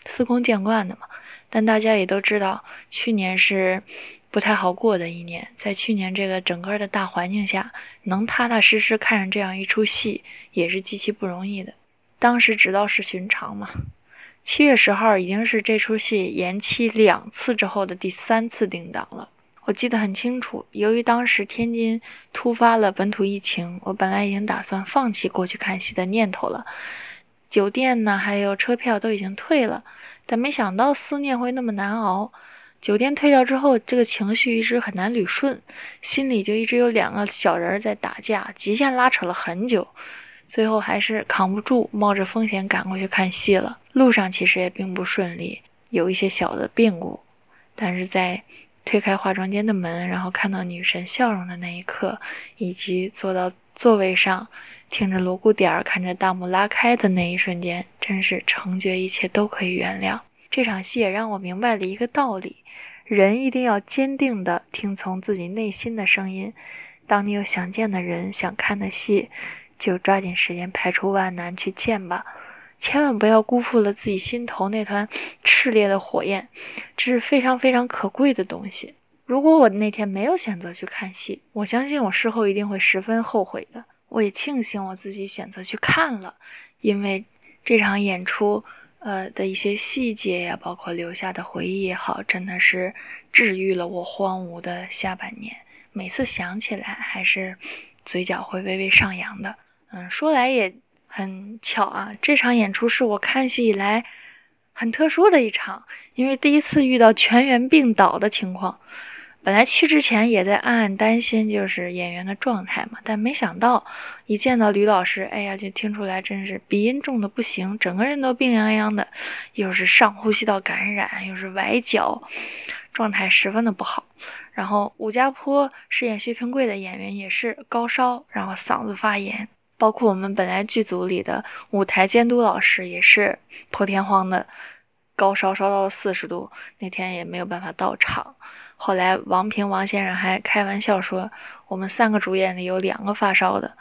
司空见惯的嘛。但大家也都知道，去年是不太好过的一年。在去年这个整个的大环境下，能踏踏实实看上这样一出戏，也是极其不容易的。当时知道是寻常嘛。七月十号已经是这出戏延期两次之后的第三次定档了。我记得很清楚，由于当时天津突发了本土疫情，我本来已经打算放弃过去看戏的念头了，酒店呢还有车票都已经退了，但没想到思念会那么难熬。酒店退掉之后，这个情绪一直很难捋顺，心里就一直有两个小人在打架，极限拉扯了很久，最后还是扛不住，冒着风险赶过去看戏了。路上其实也并不顺利，有一些小的变故，但是在推开化妆间的门，然后看到女神笑容的那一刻，以及坐到座位上，听着锣鼓点儿，看着大幕拉开的那一瞬间，真是成觉一切都可以原谅。这场戏也让我明白了一个道理。人一定要坚定地听从自己内心的声音。当你有想见的人、想看的戏，就抓紧时间排除万难去见吧。千万不要辜负了自己心头那团炽烈的火焰，这是非常非常可贵的东西。如果我那天没有选择去看戏，我相信我事后一定会十分后悔的。我也庆幸我自己选择去看了，因为这场演出。呃的一些细节呀，包括留下的回忆也好，真的是治愈了我荒芜的下半年。每次想起来，还是嘴角会微微上扬的。嗯，说来也很巧啊，这场演出是我看戏以来很特殊的一场，因为第一次遇到全员病倒的情况。本来去之前也在暗暗担心，就是演员的状态嘛，但没想到一见到吕老师，哎呀，就听出来真是鼻音重的不行，整个人都病殃殃的，又是上呼吸道感染，又是崴脚，状态十分的不好。然后武家坡饰演薛平贵的演员也是高烧，然后嗓子发炎，包括我们本来剧组里的舞台监督老师也是破天荒的高烧，烧到了四十度，那天也没有办法到场。后来，王平王先生还开玩笑说：“我们三个主演里有两个发烧的，《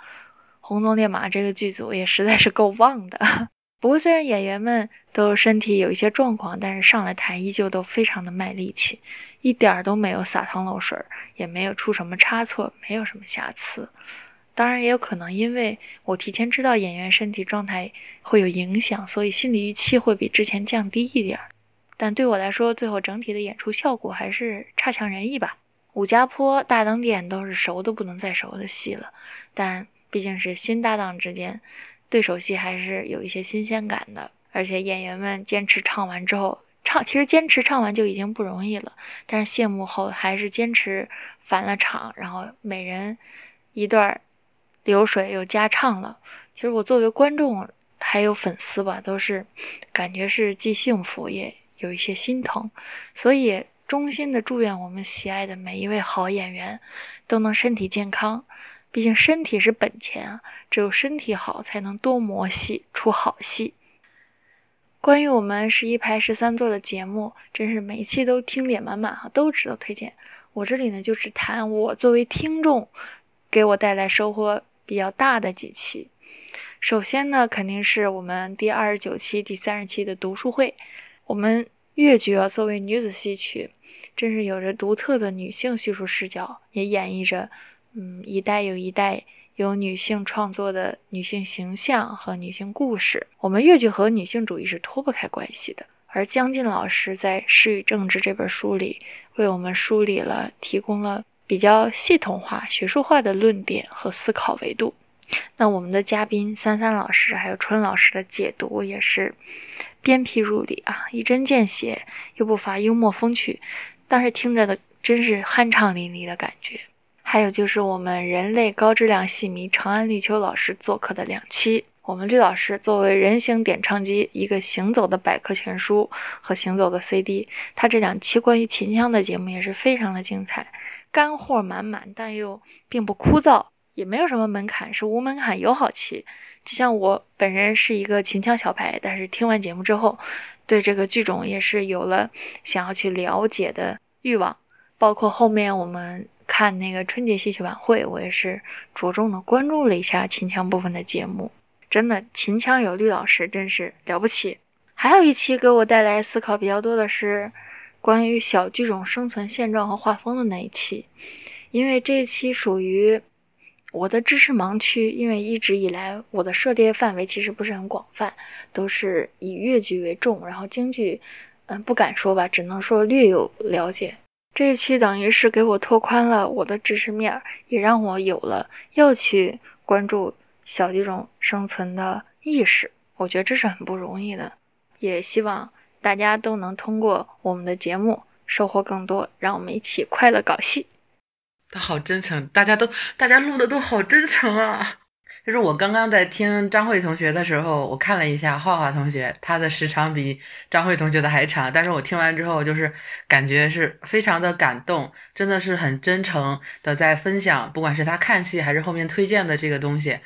红鬃烈马》这个剧组也实在是够旺的。不过，虽然演员们都身体有一些状况，但是上了台依旧都非常的卖力气，一点儿都没有洒汤漏水，也没有出什么差错，没有什么瑕疵。当然，也有可能因为我提前知道演员身体状态会有影响，所以心理预期会比之前降低一点儿。”但对我来说，最后整体的演出效果还是差强人意吧。武家坡、大灯店都是熟的不能再熟的戏了，但毕竟是新搭档之间，对手戏还是有一些新鲜感的。而且演员们坚持唱完之后，唱其实坚持唱完就已经不容易了，但是谢幕后还是坚持返了场，然后每人一段流水又加唱了。其实我作为观众还有粉丝吧，都是感觉是既幸福也。有一些心疼，所以衷心的祝愿我们喜爱的每一位好演员都能身体健康。毕竟身体是本钱啊，只有身体好，才能多磨戏出好戏。关于我们十一排十三座的节目，真是每一期都听点满满哈，都值得推荐。我这里呢就只谈我作为听众给我带来收获比较大的几期。首先呢，肯定是我们第二十九期、第三十期的读书会。我们越剧啊，作为女子戏曲，真是有着独特的女性叙述视角，也演绎着，嗯，一代又一代由女性创作的女性形象和女性故事。我们越剧和女性主义是脱不开关系的。而江进老师在《诗与政治》这本书里，为我们梳理了、提供了比较系统化、学术化的论点和思考维度。那我们的嘉宾三三老师还有春老师的解读也是。鞭辟入里啊，一针见血，又不乏幽默风趣，当时听着的真是酣畅淋漓的感觉。还有就是我们人类高质量戏迷长安绿秋老师做客的两期，我们绿老师作为人形点唱机，一个行走的百科全书和行走的 CD，他这两期关于秦腔的节目也是非常的精彩，干货满满，但又并不枯燥，也没有什么门槛，是无门槛友好期。就像我本人是一个秦腔小白，但是听完节目之后，对这个剧种也是有了想要去了解的欲望。包括后面我们看那个春节戏曲晚会，我也是着重的关注了一下秦腔部分的节目。真的，秦腔有绿老师真是了不起。还有一期给我带来思考比较多的是。关于小剧种生存现状和画风的那一期，因为这一期属于我的知识盲区，因为一直以来我的涉猎范围其实不是很广泛，都是以粤剧为重，然后京剧，嗯，不敢说吧，只能说略有了解。这一期等于是给我拓宽了我的知识面，也让我有了要去关注小剧种生存的意识。我觉得这是很不容易的，也希望大家都能通过我们的节目收获更多，让我们一起快乐搞戏。他好真诚，大家都大家录的都好真诚啊。就是我刚刚在听张慧同学的时候，我看了一下画画同学，他的时长比张慧同学的还长。但是我听完之后，就是感觉是非常的感动，真的是很真诚的在分享，不管是他看戏还是后面推荐的这个东西，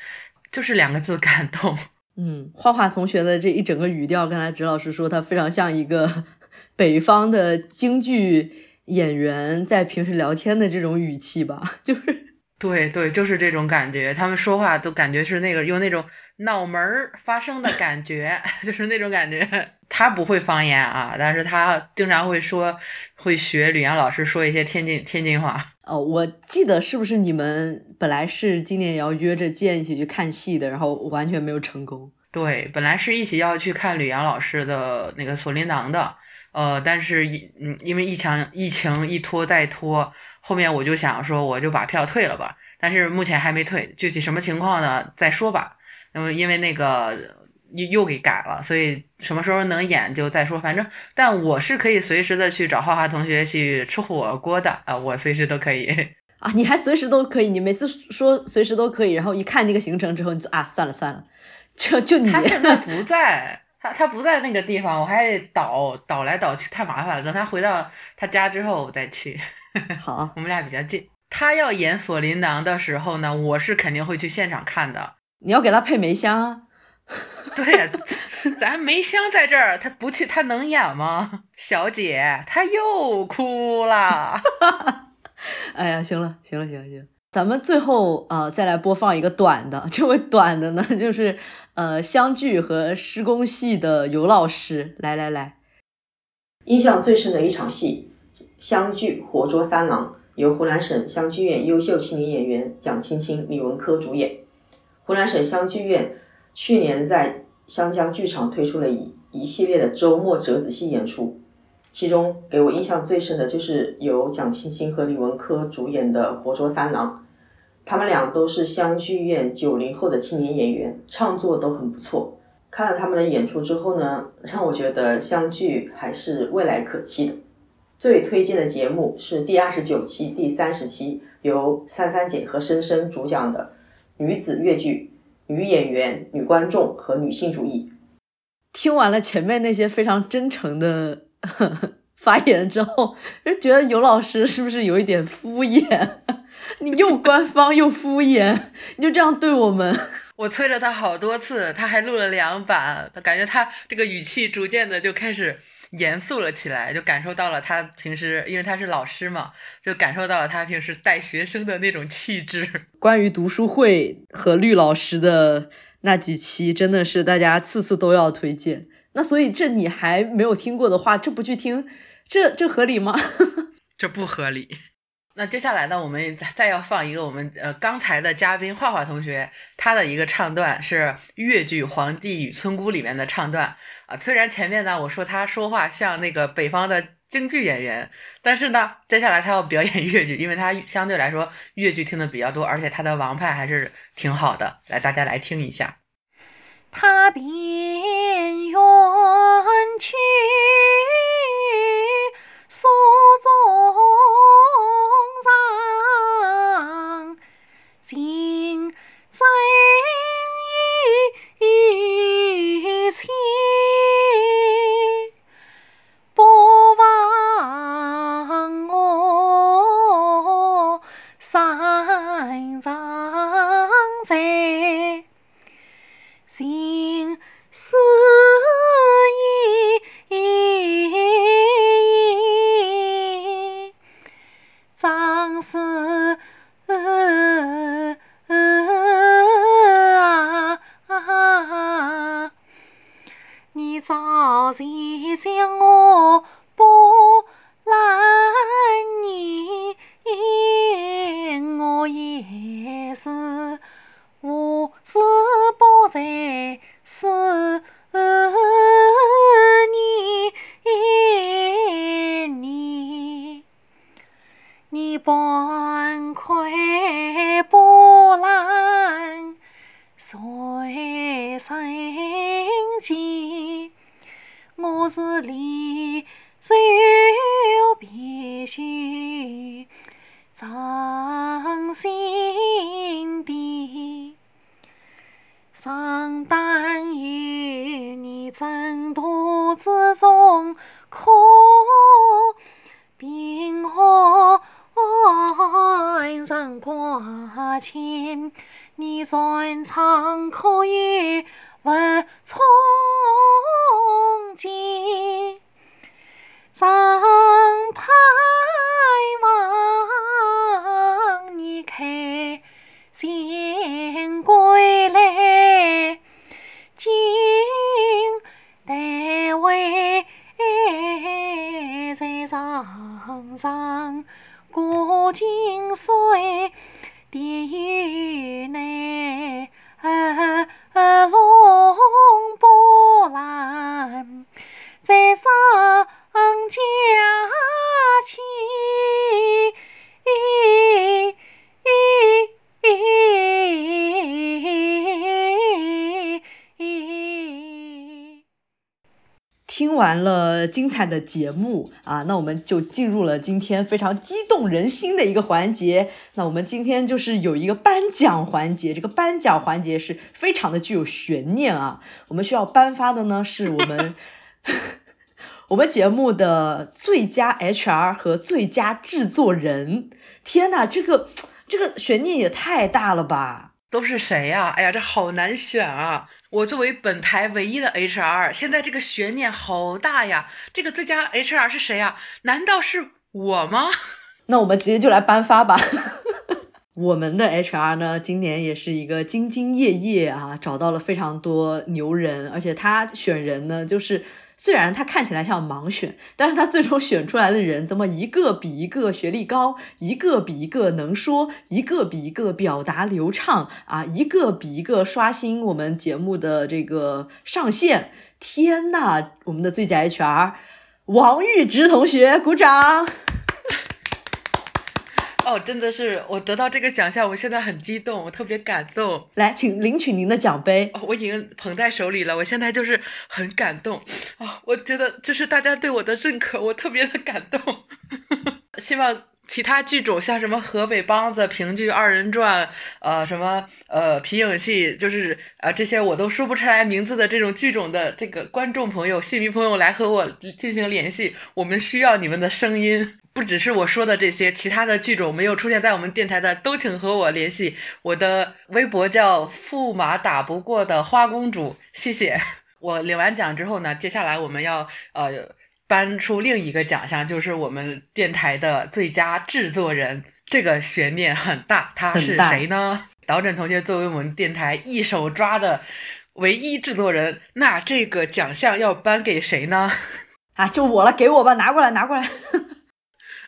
就是两个字感动。嗯，画画同学的这一整个语调，刚才指老师说他非常像一个 北方的京剧演员在平时聊天的这种语气吧，就是。对对，就是这种感觉。他们说话都感觉是那个用那种脑门儿发声的感觉，就是那种感觉。他不会方言啊，但是他经常会说，会学吕阳老师说一些天津天津话。哦，我记得是不是你们本来是今年也要约着见一起去看戏的，然后完全没有成功。对，本来是一起要去看吕阳老师的那个《锁麟囊》的，呃，但是嗯，因为疫情疫情一拖再拖。后面我就想说，我就把票退了吧，但是目前还没退，具体什么情况呢？再说吧。因为因为那个又又给改了，所以什么时候能演就再说。反正，但我是可以随时的去找花花同学去吃火锅的啊，我随时都可以 啊。你还随时都可以，你每次说随时都可以，然后一看那个行程之后，你就啊，算了算了，就就你。他现在不在，他他不在那个地方，我还得倒倒来倒去，太麻烦了。等他回到他家之后，我再去。好，我们俩比较近。他要演《锁麟囊》的时候呢，我是肯定会去现场看的。你要给他配梅香啊？对呀，咱梅香在这儿，他不去他能演吗？小姐，他又哭了。哎呀，行了，行了，行了，行，咱们最后啊，再来播放一个短的。这位短的呢，就是呃，湘剧和施工系的尤老师。来来来，印象最深的一场戏。湘剧《活捉三郎》由湖南省湘剧院优秀青年演员蒋青青、李文科主演。湖南省湘剧院去年在湘江剧场推出了一一系列的周末折子戏演出，其中给我印象最深的就是由蒋青青和李文科主演的《活捉三郎》。他们俩都是湘剧院九零后的青年演员，唱作都很不错。看了他们的演出之后呢，让我觉得湘剧还是未来可期的。最推荐的节目是第二十九期、第三十期，由三三姐和深深主讲的女子越剧、女演员、女观众和女性主义。听完了前面那些非常真诚的 发言之后，就觉得尤老师是不是有一点敷衍？你又官方又敷衍，你就这样对我们？我催了他好多次，他还录了两版，他感觉他这个语气逐渐的就开始。严肃了起来，就感受到了他平时，因为他是老师嘛，就感受到了他平时带学生的那种气质。关于读书会和绿老师的那几期，真的是大家次次都要推荐。那所以这你还没有听过的话，这不去听，这这合理吗？这不合理。那接下来呢，我们再要放一个我们呃刚才的嘉宾画画同学他的一个唱段，是越剧《皇帝与村姑》里面的唱段啊。虽然前面呢我说他说话像那个北方的京剧演员，但是呢，接下来他要表演越剧，因为他相对来说越剧听的比较多，而且他的王派还是挺好的。来，大家来听一下。他边精彩的节目啊，那我们就进入了今天非常激动人心的一个环节。那我们今天就是有一个颁奖环节，这个颁奖环节是非常的具有悬念啊。我们需要颁发的呢，是我们 我们节目的最佳 HR 和最佳制作人。天呐，这个这个悬念也太大了吧！都是谁呀、哎呀，这好难选啊！我作为本台唯一的 HR，现在这个悬念好大呀！这个最佳 HR 是谁呀？难道是我吗？那我们直接就来颁发吧。我们的 HR 呢，今年也是一个兢兢业业啊，找到了非常多牛人，而且他选人呢，就是虽然他看起来像盲选，但是他最终选出来的人，怎么一个比一个学历高，一个比一个能说，一个比一个表达流畅啊，一个比一个刷新我们节目的这个上限。天呐，我们的最佳 HR 王玉直同学，鼓掌！哦，真的是我得到这个奖项，我现在很激动，我特别感动。来，请领取您的奖杯。哦，我已经捧在手里了，我现在就是很感动哦、我觉得就是大家对我的认可，我特别的感动。希望其他剧种像什么河北梆子、评剧、二人转，呃，什么呃皮影戏，就是呃这些我都说不出来名字的这种剧种的这个观众朋友、戏迷朋友来和我进行联系，我们需要你们的声音。不只是我说的这些，其他的剧种没有出现在我们电台的，都请和我联系。我的微博叫“驸马打不过的花公主”，谢谢。我领完奖之后呢，接下来我们要呃颁出另一个奖项，就是我们电台的最佳制作人。这个悬念很大，他是谁呢？导诊同学作为我们电台一手抓的唯一制作人，那这个奖项要颁给谁呢？啊，就我了，给我吧，拿过来，拿过来。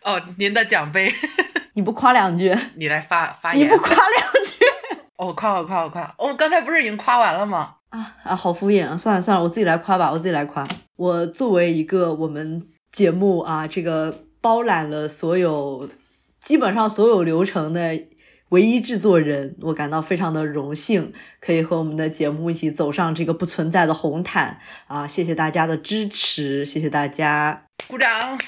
哦，您的奖杯，你不夸两句，你来发发言。你不夸两句 哦，夸我夸我夸我！哦，刚才不是已经夸完了吗？啊啊，好敷衍啊！算了算了，我自己来夸吧，我自己来夸。我作为一个我们节目啊，这个包揽了所有基本上所有流程的唯一制作人，我感到非常的荣幸，可以和我们的节目一起走上这个不存在的红毯啊！谢谢大家的支持，谢谢大家。鼓掌！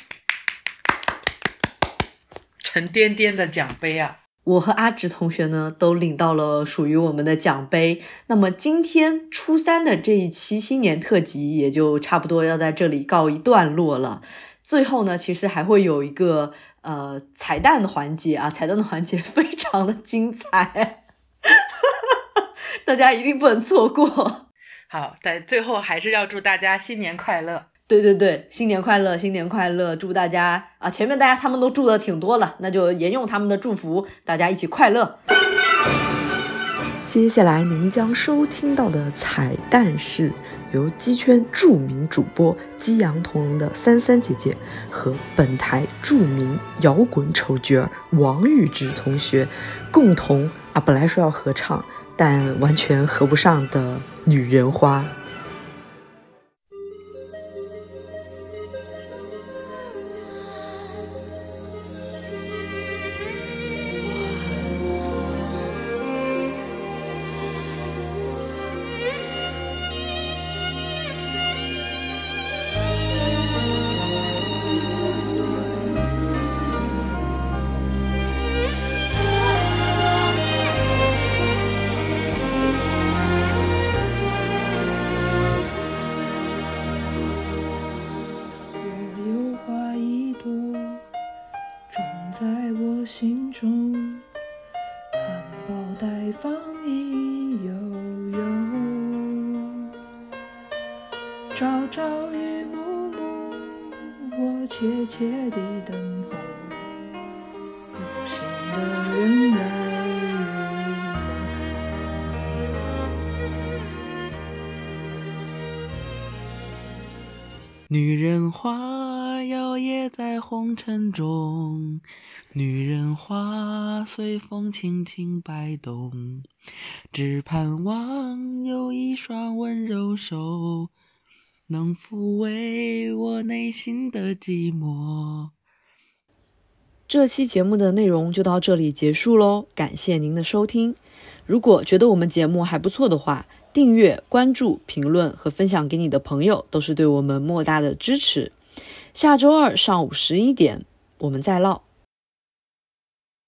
沉甸甸的奖杯啊！我和阿直同学呢，都领到了属于我们的奖杯。那么今天初三的这一期新年特辑，也就差不多要在这里告一段落了。最后呢，其实还会有一个呃彩蛋的环节啊，彩蛋的环节非常的精彩，大家一定不能错过。好，在最后还是要祝大家新年快乐。对对对，新年快乐，新年快乐！祝大家啊，前面大家他们都祝的挺多了，那就沿用他们的祝福，大家一起快乐。接下来您将收听到的彩蛋是由鸡圈著名主播激扬童容的三三姐姐和本台著名摇滚丑角王玉芝同学共同啊，本来说要合唱，但完全合不上的《女人花》。尘中，女人花随风轻轻摆动，只盼望有一双温柔手，能抚慰我内心的寂寞。这期节目的内容就到这里结束喽，感谢您的收听。如果觉得我们节目还不错的话，订阅、关注、评论和分享给你的朋友，都是对我们莫大的支持。下周二上午十一点，我们再唠。